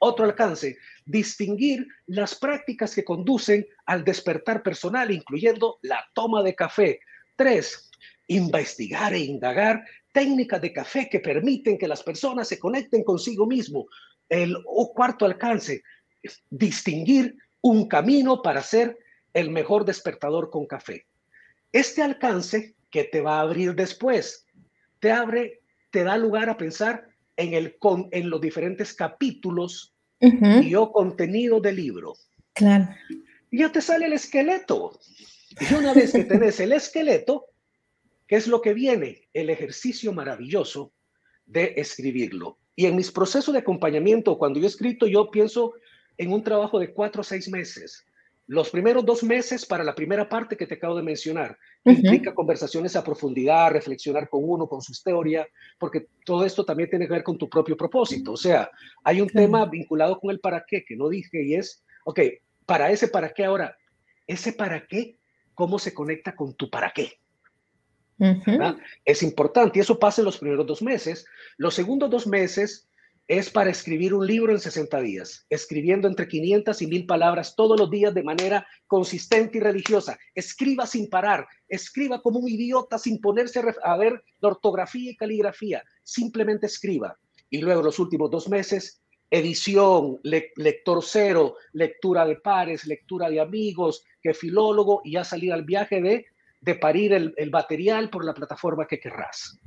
Otro alcance, distinguir las prácticas que conducen al despertar personal, incluyendo la toma de café. Tres, investigar e indagar técnicas de café que permiten que las personas se conecten consigo mismo. El cuarto alcance, distinguir un camino para ser el mejor despertador con café. Este alcance que te va a abrir después, te abre, te da lugar a pensar en, el, en los diferentes capítulos y o contenido del libro. Claro. Y ya te sale el esqueleto. Y una vez que tenés el esqueleto, ¿qué es lo que viene? El ejercicio maravilloso de escribirlo. Y en mis procesos de acompañamiento, cuando yo he escrito, yo pienso en un trabajo de cuatro o seis meses. Los primeros dos meses para la primera parte que te acabo de mencionar implica conversaciones a profundidad, reflexionar con uno, con su historia, porque todo esto también tiene que ver con tu propio propósito. O sea, hay un tema vinculado con el para qué que no dije y es, ok, para ese para qué ahora, ese para qué, ¿cómo se conecta con tu para qué? Es importante y eso pasa en los primeros dos meses. Los segundos dos meses es para escribir un libro en 60 días, escribiendo entre 500 y 1000 palabras todos los días de manera consistente y religiosa. Escriba sin parar, escriba como un idiota sin ponerse a ver la ortografía y caligrafía, simplemente escriba. Y luego los últimos dos meses, edición, lector cero, lectura de pares, lectura de amigos, que filólogo y ya salir al viaje de, de parir el, el material por la plataforma que querrás.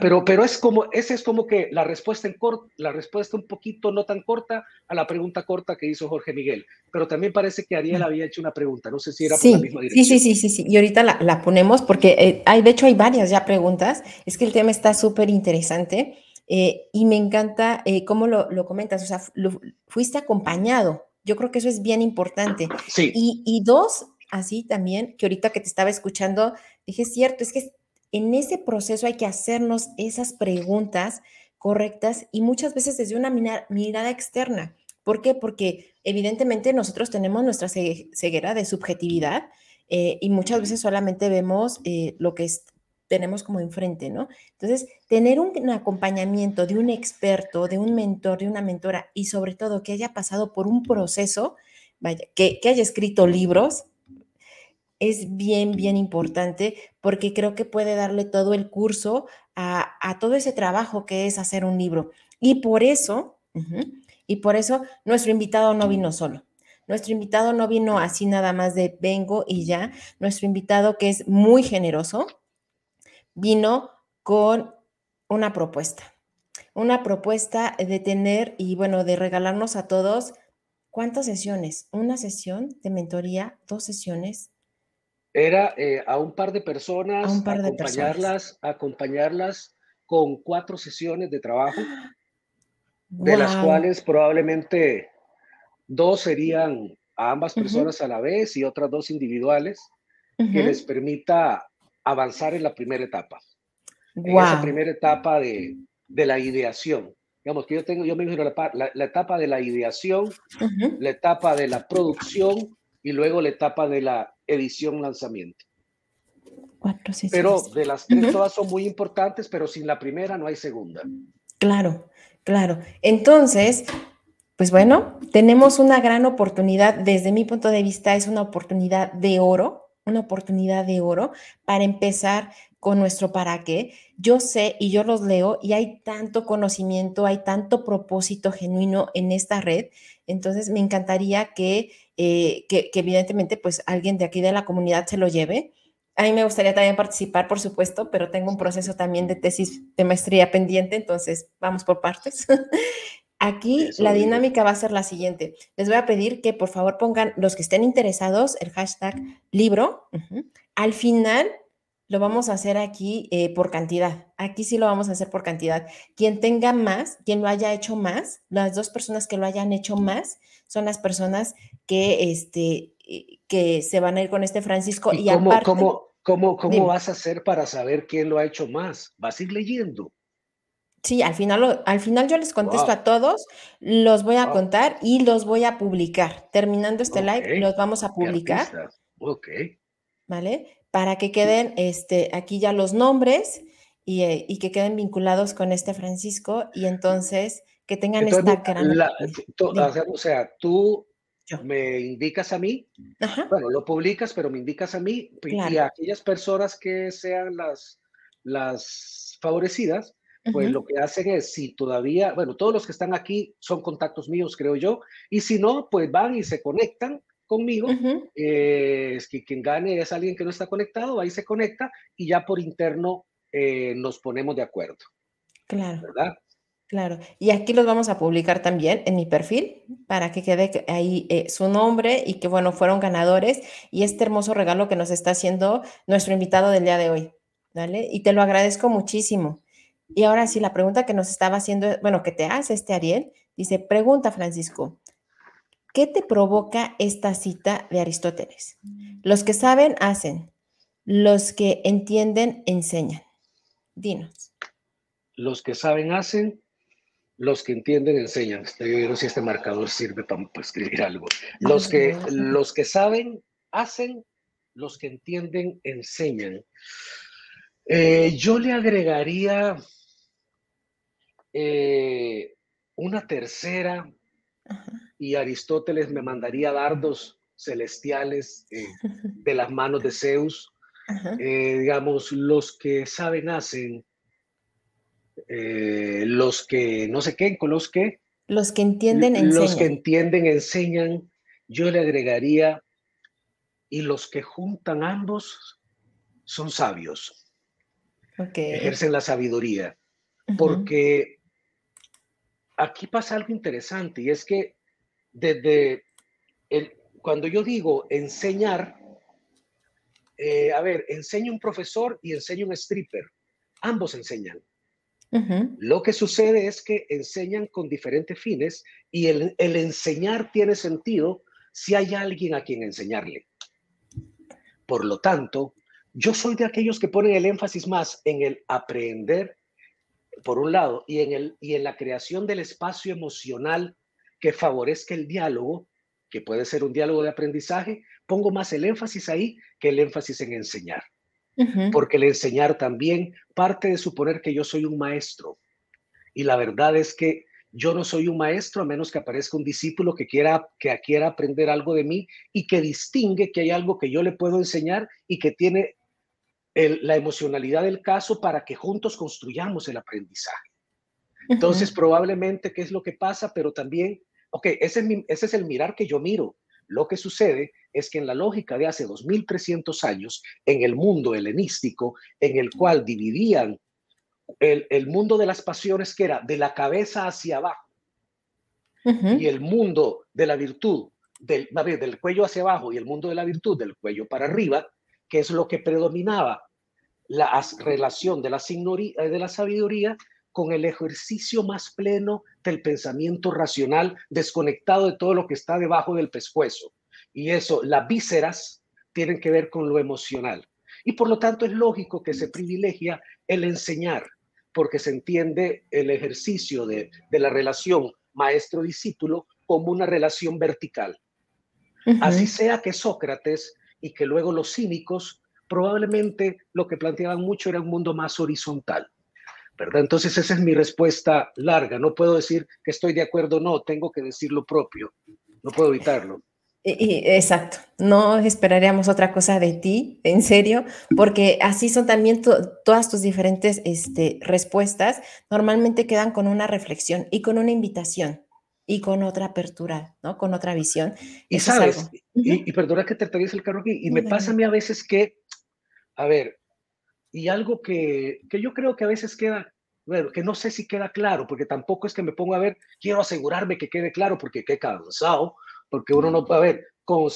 Pero, pero es como, esa es como que la respuesta, en la respuesta un poquito no tan corta a la pregunta corta que hizo Jorge Miguel. Pero también parece que Ariel había hecho una pregunta, no sé si era por la misma dirección. Sí, sí, sí, sí, sí. Y ahorita la, ponemos porque eh, hay, de hecho hay varias ya preguntas. Es que el tema está súper interesante eh, y me encanta eh, cómo lo, lo, comentas. O sea, fuiste acompañado. Yo creo que eso es bien importante. Sí. Y, y dos, así también, que ahorita que te estaba escuchando, dije, cierto, es que en ese proceso hay que hacernos esas preguntas correctas y muchas veces desde una mirada externa. ¿Por qué? Porque evidentemente nosotros tenemos nuestra ceguera de subjetividad eh, y muchas veces solamente vemos eh, lo que tenemos como enfrente, ¿no? Entonces, tener un, acompañamiento de un experto, de un mentor, de una mentora y sobre todo que haya pasado por un proceso, vaya, que haya escrito libros, es bien, bien importante porque creo que puede darle todo el curso a, todo ese trabajo que es hacer un libro. Y por eso, y por eso nuestro invitado no vino solo. Nuestro invitado no vino así nada más de vengo y ya. Nuestro invitado, que es muy generoso, vino con una propuesta. Una propuesta de tener y bueno, de regalarnos a todos, ¿cuántas sesiones? Una sesión de mentoría, dos sesiones, era eh, a un par de personas, acompañarlas, acompañarlas con cuatro sesiones de trabajo, de las cuales probablemente dos serían a ambas personas a la vez y otras dos individuales, que les permita avanzar en la primera etapa. En esa primera etapa de, la ideación. Digamos que yo tengo, yo me imagino la, etapa de la ideación, la etapa de la producción y luego la etapa de la edición lanzamiento. Cuatro, pero de las tres todas son muy importantes, pero sin la primera no hay segunda. Claro, claro. Entonces, pues bueno, tenemos una gran oportunidad, desde mi punto de vista es una oportunidad de oro, una oportunidad de oro para empezar con nuestro para qué. Yo sé y yo los leo y hay tanto conocimiento, hay tanto propósito genuino en esta red. Entonces, me encantaría que eh, que, evidentemente pues alguien de aquí de la comunidad se lo lleve. A mí me gustaría también participar, por supuesto, pero tengo un proceso también de tesis de maestría pendiente, entonces vamos por partes. Aquí la dinámica va a ser la siguiente. Les voy a pedir que por favor pongan los que estén interesados el hashtag libro. Al final lo vamos a hacer aquí eh, por cantidad. Aquí sí lo vamos a hacer por cantidad. Quien tenga más, quien lo haya hecho más, las dos personas que lo hayan hecho más, son las personas que, este, eh, que se van a ir con este Francisco. ¿Y, cómo, cómo, cómo, cómo vas a hacer para saber quién lo ha hecho más? ¿Vas a ir leyendo? Sí, al final, al final yo les contesto a todos, los voy a contar y los voy a publicar. Terminando este live, los vamos a publicar. Ok. ¿Vale? Para que queden este, aquí ya los nombres y, eh, y que queden vinculados con este Francisco y entonces que tengan esta gran... o sea, tú me indicas a mí, bueno, lo publicas, pero me indicas a mí y a aquellas personas que sean las, las favorecidas, pues lo que hacen es, si todavía, bueno, todos los que están aquí son contactos míos, creo yo, y si no, pues van y se conectan conmigo. Eh, es que quien gane es alguien que no está conectado, ahí se conecta y ya por interno eh, nos ponemos de acuerdo. Claro. ¿Verdad? Claro, y aquí los vamos a publicar también en mi perfil para que quede ahí eh, su nombre y que, bueno, fueron ganadores y este hermoso regalo que nos está haciendo nuestro invitado del día de hoy, ¿vale? Y te lo agradezco muchísimo. Y ahora sí, la pregunta que nos estaba haciendo, bueno, que te hace este Ariel, dice, pregunta Francisco, ¿qué te provoca esta cita de Aristóteles? Los que saben, hacen, los que entienden, enseñan. Dinos. Los que saben, hacen, los que entienden enseñan. Estoy viendo si este marcador sirve para, escribir algo. Los que, los que saben hacen, los que entienden enseñan. Eh, yo le agregaría eh, una tercera y Aristóteles me mandaría dardos celestiales eh, de las manos de Zeus. digamos, los que saben hacen, eh, los que no sé qué, con los que... Los que entienden enseñan. Los que entienden enseñan. Yo le agregaría, y los que juntan ambos son sabios. ejercen la sabiduría. Porque aquí pasa algo interesante y es que desde el, cuando yo digo enseñar, eh, a ver, enseño un profesor y enseño un stripper, ambos enseñan. Lo que sucede es que enseñan con diferentes fines y el, el enseñar tiene sentido si hay alguien a quien enseñarle. Por lo tanto, yo soy de aquellos que ponen el énfasis más en el aprender, por un lado, y en, el, y en la creación del espacio emocional que favorezca el diálogo, que puede ser un diálogo de aprendizaje, pongo más el énfasis ahí que el énfasis en enseñar. Porque el enseñar también parte de suponer que yo soy un maestro. Y la verdad es que yo no soy un maestro a menos que aparezca un discípulo que quiera, que quiera aprender algo de mí y que distingue que hay algo que yo le puedo enseñar y que tiene la emocionalidad del caso para que juntos construyamos el aprendizaje. Entonces, probablemente, ¿qué es lo que pasa? Pero también, ok, ese es, ese es el mirar que yo miro. Lo que sucede es que en la lógica de hace 2300 años, en el mundo helenístico, en el cual dividían el, mundo de las pasiones que era de la cabeza hacia abajo y el mundo de la virtud del, del cuello hacia abajo y el mundo de la virtud del cuello para arriba, que es lo que predominaba la relación de la, eh, de la sabiduría con el ejercicio más pleno del pensamiento racional, desconectado de todo lo que está debajo del pescuezo. Y eso, las vísceras, tienen que ver con lo emocional. Y por lo tanto es lógico que se privilegia el enseñar, porque se entiende el ejercicio de, la relación maestro-discípulo como una relación vertical. Así sea que Sócrates y que luego los cínicos probablemente lo que planteaban mucho era un mundo más horizontal. ¿verdad? Entonces esa es mi respuesta larga. No puedo decir que estoy de acuerdo, no, tengo que decir lo propio. No puedo evitarlo. Exacto, no esperaríamos otra cosa de ti, en serio, porque así son también todas tus diferentes este, respuestas. Normalmente quedan con una reflexión y con una invitación y con otra apertura, ¿no? Con otra visión. Y sabes, y, perdona que te atraviese el carro aquí, y me pasa a mí a veces que, a ver, y algo que, que yo creo que a veces queda, bueno, que no sé si queda claro, porque tampoco es que me pongo a ver, quiero asegurarme que quede claro, porque qué cansado, porque uno no puede ver, con,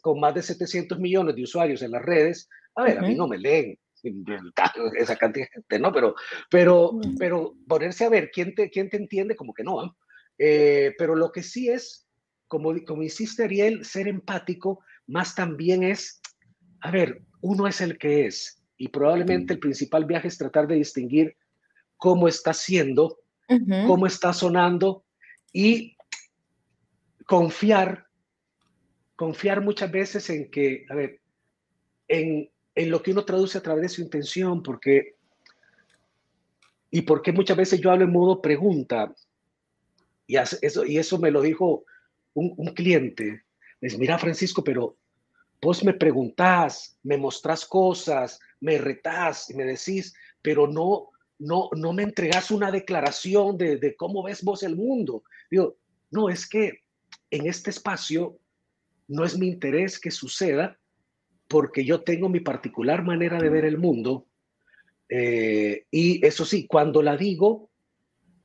con más de 700 millones de usuarios en las redes, a ver, a mí no me leen esa cantidad de gente, ¿no? Pero, pero, pero ponerse a ver quién te, quién te entiende, como que no. Eh, pero lo que sí es, como, como insiste Ariel, ser empático, más también es, a ver, uno es el que es. Y probablemente el principal viaje es tratar de distinguir cómo está siendo, cómo está sonando y confiar, confiar muchas veces en que, a ver, en, en lo que uno traduce a través de su intención, porque, y porque muchas veces yo hablo en modo pregunta, y eso, y eso me lo dijo un, un cliente, es, mira Francisco, pero vos me preguntás, me mostrás cosas, me retás y me decís, pero no, no, no me entregás una declaración de, de cómo ves vos el mundo. Digo, no, es que en este espacio no es mi interés que suceda porque yo tengo mi particular manera de ver el mundo. Eh, y eso sí, cuando la digo,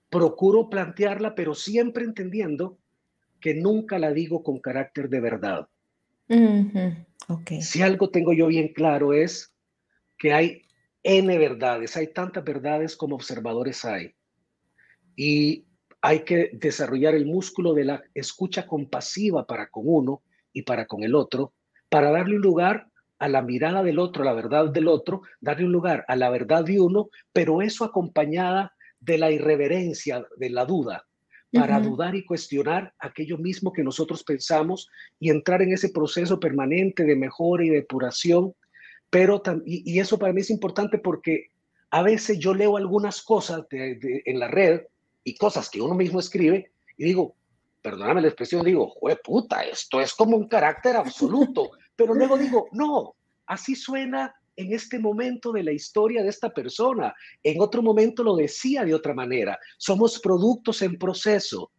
procuro plantearla, pero siempre entendiendo que nunca la digo con carácter de verdad. Si algo tengo yo bien claro es que hay N verdades, hay tantas verdades como observadores hay. Y hay que desarrollar el músculo de la escucha compasiva para con uno y para con el otro, para darle un lugar a la mirada del otro, a la verdad del otro, darle un lugar a la verdad de uno, pero eso acompañada de la irreverencia, de la duda, para dudar y cuestionar aquello mismo que nosotros pensamos y entrar en ese proceso permanente de mejora y depuración. Pero y, eso para mí es importante porque a veces yo leo algunas cosas en la red y cosas que uno mismo escribe y digo, perdóname la expresión, digo, jue puta, esto es como un carácter absoluto, pero luego digo, no, así suena en este momento de la historia de esta persona. En otro momento lo decía de otra manera. Somos productos en proceso.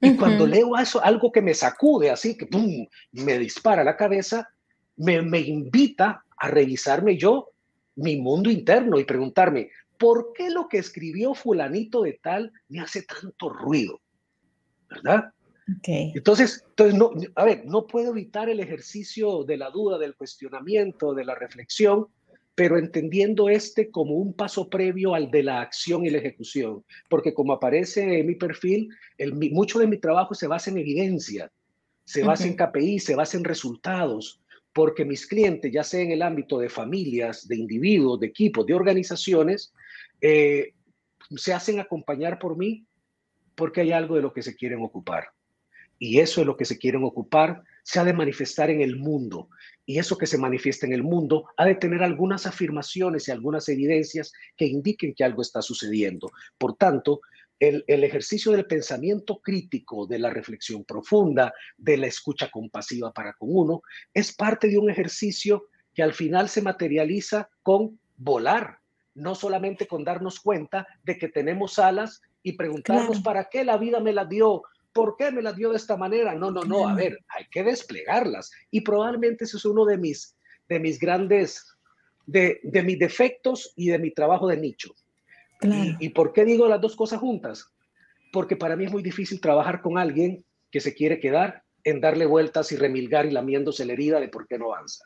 Y cuando leo eso, algo que me sacude, así que ¡pum! me dispara la cabeza, me, me invita a revisarme yo mi mundo interno y preguntarme, ¿por qué lo que escribió fulanito de tal me hace tanto ruido? ¿Verdad? Entonces, entonces no, a ver, no puedo evitar el ejercicio de la duda, del cuestionamiento, de la reflexión, pero entendiendo este como un paso previo al de la acción y la ejecución, porque como aparece en mi perfil, el, mucho de mi trabajo se basa en evidencia, se basa en KPI, se basa en resultados, porque mis clientes, ya sea en el ámbito de familias, de individuos, de equipos, de organizaciones, eh, se hacen acompañar por mí porque hay algo de lo que se quieren ocupar. Y eso es lo que se quieren ocupar, se ha de manifestar en el mundo. Y eso que se manifiesta en el mundo ha de tener algunas afirmaciones y algunas evidencias que indiquen que algo está sucediendo. Por tanto, el, el, ejercicio del pensamiento crítico, de la reflexión profunda, de la escucha compasiva para con uno, es parte de un ejercicio que al final se materializa con volar, no solamente con darnos cuenta de que tenemos alas y preguntarnos para qué la vida me las dio, ¿Por qué me las dio de esta manera? No, no, no, a ver, hay que desplegarlas. Y probablemente ese es uno de mis, de mis grandes, de, de mis defectos y de mi trabajo de nicho. Y, por qué digo las dos cosas juntas? Porque para mí es muy difícil trabajar con alguien que se quiere quedar en darle vueltas y remilgar y lamiéndose la herida de por qué no avanza.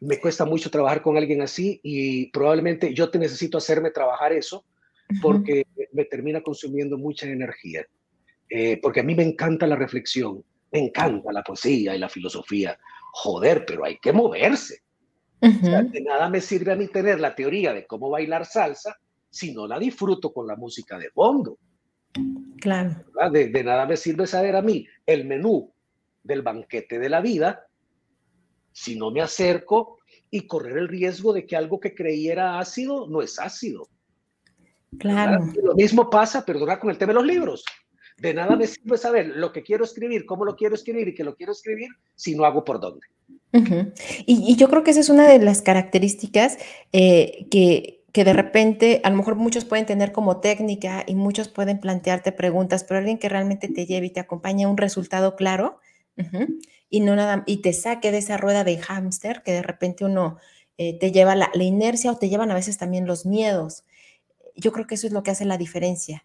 Me cuesta mucho trabajar con alguien así y probablemente yo te necesito hacerme trabajar eso porque me termina consumiendo mucha energía. Eh, porque a mí me encanta la reflexión, me encanta la poesía y la filosofía. Joder, pero hay que moverse. de nada me sirve a mí tener la teoría de cómo bailar salsa si no la disfruto con la música de fondo. Claro. De, de, nada me sirve saber a mí el menú del banquete de la vida si no me acerco y correr el riesgo de que algo que creyera ácido no es ácido. Claro. Lo mismo pasa, perdona, con el tema de los libros. De nada me sirve saber lo que quiero escribir, cómo lo quiero escribir y que lo quiero escribir si no hago por dónde. y, yo creo que esa es una de las características eh, que, que, de repente a lo mejor muchos pueden tener como técnica y muchos pueden plantearte preguntas, pero alguien que realmente te lleve y te acompañe a un resultado claro y no nada y te saque de esa rueda de hámster que de repente uno eh, te lleva la, la inercia o te llevan a veces también los miedos. Yo creo que eso es lo que hace la diferencia.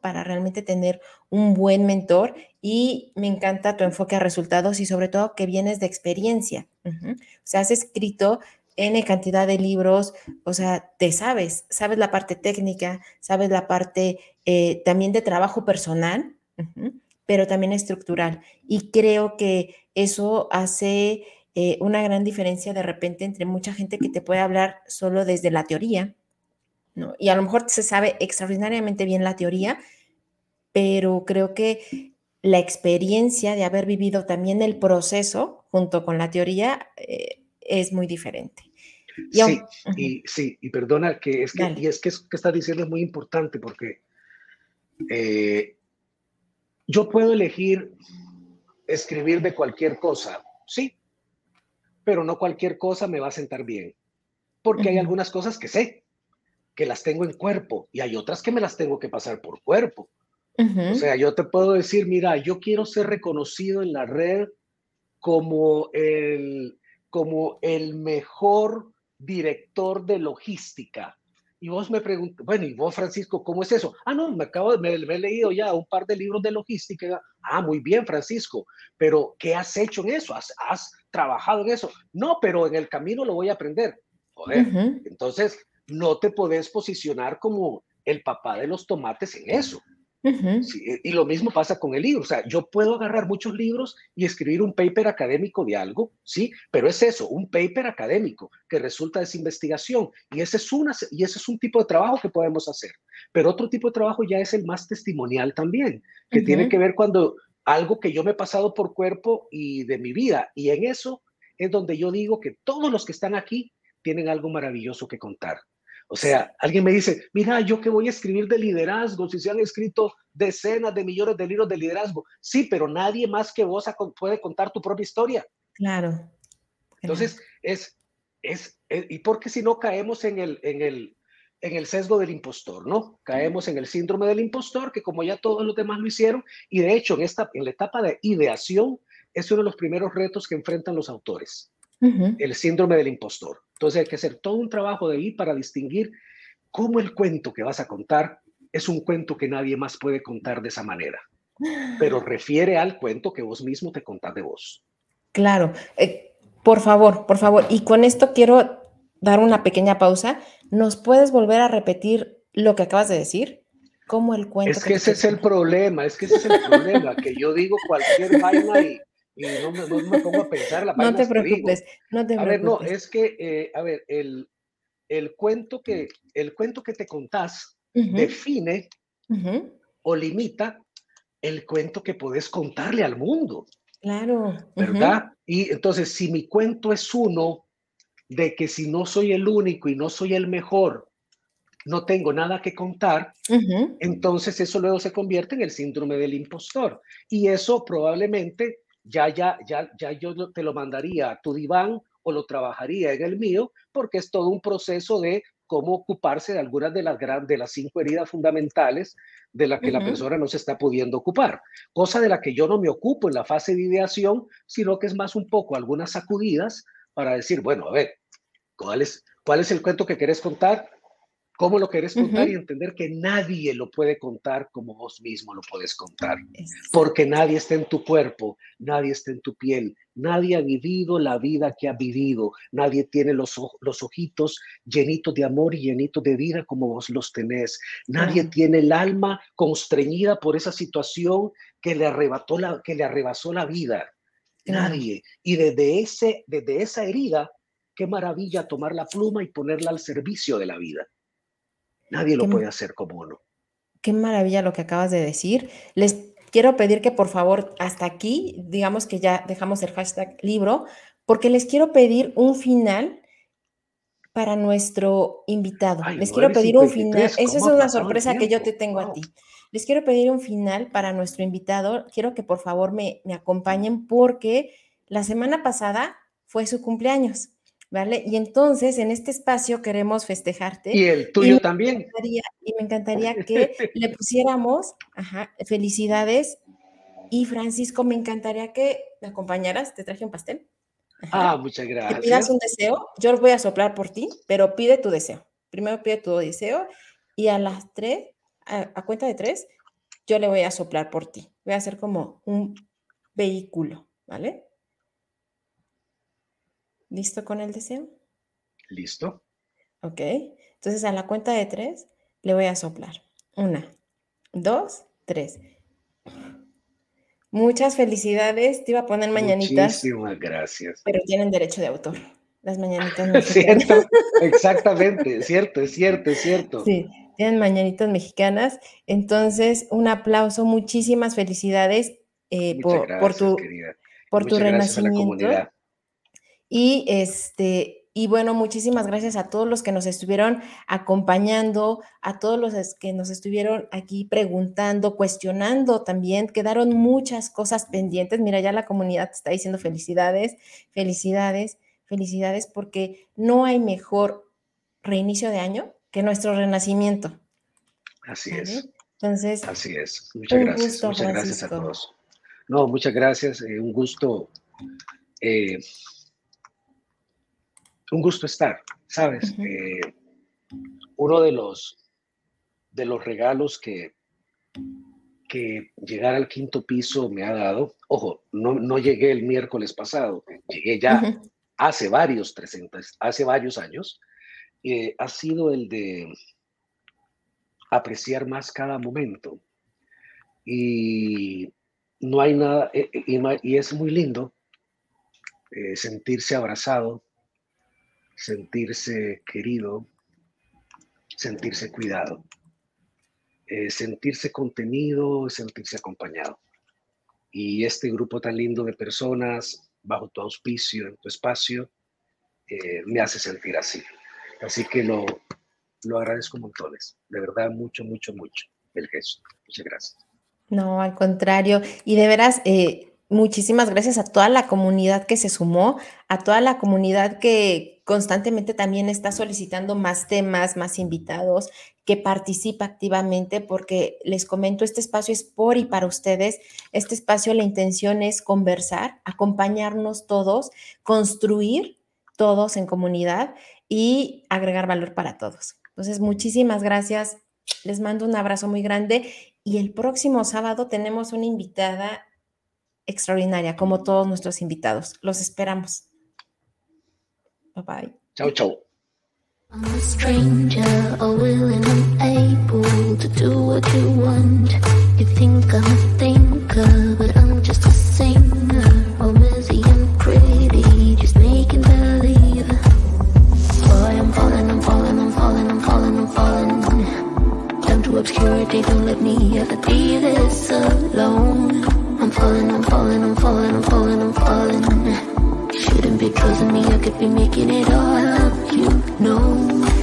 Para realmente tener un buen mentor y me encanta tu enfoque a resultados y sobre todo que vienes de experiencia. O sea, has escrito N cantidad de libros, o sea, te sabes, sabes la parte técnica, sabes la parte eh, también de trabajo personal, pero también estructural. Y creo que eso hace eh, una gran diferencia de repente entre mucha gente que te puede hablar solo desde la teoría, y a lo mejor se sabe extraordinariamente bien la teoría, pero creo que la experiencia de haber vivido también el proceso junto con la teoría eh, es muy diferente. sí, y, sí, y perdona que es que, y es que eso que estás diciendo es muy importante porque eh, yo puedo elegir escribir de cualquier cosa, sí, pero no cualquier cosa me va a sentar bien, porque hay algunas cosas que sé, que las tengo en cuerpo y hay otras que me las tengo que pasar por cuerpo. O sea, yo te puedo decir, mira, yo quiero ser reconocido en la red como el, como el mejor director de logística. Y vos me preguntas, bueno, y vos, Francisco, ¿cómo es eso? Ah, no, me acabo de, me, he leído ya un par de libros de logística. Ah, muy bien, Francisco, pero ¿qué has hecho en eso? ¿Has, has trabajado en eso? No, pero en el camino lo voy a aprender. Joder, entonces no te podés posicionar como el papá de los tomates en eso. y lo mismo pasa con el libro. O sea, yo puedo agarrar muchos libros y escribir un paper académico de algo, sí, pero es eso, un paper académico que resulta de esa investigación. Y ese, es una, y ese es un tipo de trabajo que podemos hacer. Pero otro tipo de trabajo ya es el más testimonial también, que tiene que ver cuando algo que yo me he pasado por cuerpo y de mi vida. Y en eso es donde yo digo que todos los que están aquí tienen algo maravilloso que contar. O sea, alguien me dice, mira, yo que voy a escribir de liderazgo, si se han escrito decenas de millones de libros de liderazgo. Sí, pero nadie más que vos puede contar tu propia historia. Claro. Entonces, es, es, y porque si no caemos en el, en el, en el sesgo del impostor, ¿no? Caemos en el síndrome del impostor, que como ya todos los demás lo hicieron, y de hecho en, esta, en la etapa de ideación es uno de los primeros retos que enfrentan los autores, el síndrome del impostor. Entonces hay que hacer todo un trabajo de ahí para distinguir cómo el cuento que vas a contar es un cuento que nadie más puede contar de esa manera, pero refiere al cuento que vos mismo te contás de vos. Claro, eh, por favor, por favor, y con esto quiero dar una pequeña pausa. ¿Nos puedes volver a repetir lo que acabas de decir? ¿Cómo el cuento? Es que, ese es el problema, es que ese es el problema, que yo digo cualquier vaina y, no, me, pongo a pensar la No te preocupes, no te preocupes. A ver, no, es que, eh, a ver, el, el, cuento que, el cuento que te contás define o limita el cuento que puedes contarle al mundo. Claro. ¿Verdad? Y entonces, si mi cuento es uno de que si no soy el único y no soy el mejor, no tengo nada que contar, entonces eso luego se convierte en el síndrome del impostor. Y eso probablemente ya, ya, ya, ya yo te lo mandaría a tu diván o lo trabajaría en el mío, porque es todo un proceso de cómo ocuparse de algunas de las, de las cinco heridas fundamentales de las que la persona no se está pudiendo ocupar. Cosa de la que yo no me ocupo en la fase de ideación, sino que es más un poco algunas sacudidas para decir, bueno, a ver, ¿cuál es, cuál es el cuento que querés contar? Cómo lo querés contar y entender que nadie lo puede contar como vos mismo lo puedes contar. Porque nadie está en tu cuerpo, nadie está en tu piel, nadie ha vivido la vida que ha vivido, nadie tiene los, los ojitos llenitos de amor y llenitos de vida como vos los tenés, nadie tiene el alma constreñida por esa situación que le, arrebató la, que le arrebasó la vida. Nadie. Y desde, ese, desde esa herida, qué maravilla tomar la pluma y ponerla al servicio de la vida. Nadie lo puede hacer como uno. Qué maravilla lo que acabas de decir. Les quiero pedir que por favor, hasta aquí, digamos que ya dejamos el hashtag libro, porque les quiero pedir un final para nuestro invitado. les quiero pedir un final. Esa es una sorpresa que yo te tengo a ti. Les quiero pedir un final para nuestro invitado. Quiero que por favor me, me acompañen porque la semana pasada fue su cumpleaños. ¿Vale? Y entonces en este espacio queremos festejarte. Y el tuyo también. y me encantaría que le pusiéramos, ajá, felicidades. Y Francisco, me encantaría que me acompañaras. Te traje un pastel. Ah, muchas gracias. Que pidas un deseo. Yo voy a soplar por ti, pero pide tu deseo. Primero pide tu deseo y a las tres, a, a cuenta de tres, yo le voy a soplar por ti. Voy a hacer como un vehículo, ¿vale? ¿Listo con el deseo? Listo. Ok. Entonces a la cuenta de tres le voy a soplar. Una, dos, tres. Muchas felicidades. Te iba a poner mañanitas. Muchísimas gracias. Pero tienen derecho de autor. Las mañanitas mexicanas. cierto, exactamente, cierto, es cierto, es cierto. Sí, tienen mañanitas mexicanas. Entonces, un aplauso, muchísimas felicidades eh, por, por, tu, por tu renacimiento. Y este, y bueno, muchísimas gracias a todos los que nos estuvieron acompañando, a todos los que nos estuvieron aquí preguntando, cuestionando también. Quedaron muchas cosas pendientes. Mira, ya la comunidad te está diciendo felicidades, felicidades, felicidades, porque no hay mejor reinicio de año que nuestro renacimiento. Así es. Entonces, así es. Muchas gracias. muchas gracias a todos. No, muchas gracias. Eh, un gusto. Eh, un gusto estar, ¿sabes? Eh, uno de los, de los regalos que, que llegar al quinto piso me ha dado, ojo, no, no llegué el miércoles pasado, llegué ya hace varios 300, hace varios años, eh, ha sido el de apreciar más cada momento. Y no hay nada, eh, y, es muy lindo sentirse abrazado sentirse querido, sentirse cuidado, eh, sentirse contenido, sentirse acompañado. Y este grupo tan lindo de personas, bajo tu auspicio, en tu espacio, eh, me hace sentir así. Así que lo, lo agradezco montones. De verdad, mucho, mucho, mucho el gesto. Muchas gracias. No, al contrario. Y de veras, eh, Muchísimas gracias a toda la comunidad que se sumó, a toda la comunidad que constantemente también está solicitando más temas, más invitados, que participa activamente, porque les comento, este espacio es por y para ustedes. Este espacio, la intención es conversar, acompañarnos todos, construir todos en comunidad y agregar valor para todos. Entonces, muchísimas gracias. Les mando un abrazo muy grande y el próximo sábado tenemos una invitada extraordinaria, como todos nuestros invitados. Los esperamos. Bye bye. Chao, chao. I'm a stranger, unwilling and able to do what you want. You think I'm a thinker, but I'm just a singer. All messy and pretty, just making believe. Boy, I'm falling, I'm falling, I'm falling, I'm falling, I'm falling. Down to obscurity, don't let me ever be this alone. I'm falling, I'm falling, I'm falling, I'm falling, I'm falling. Shouldn't be trusting me, I could be making it all up, you know.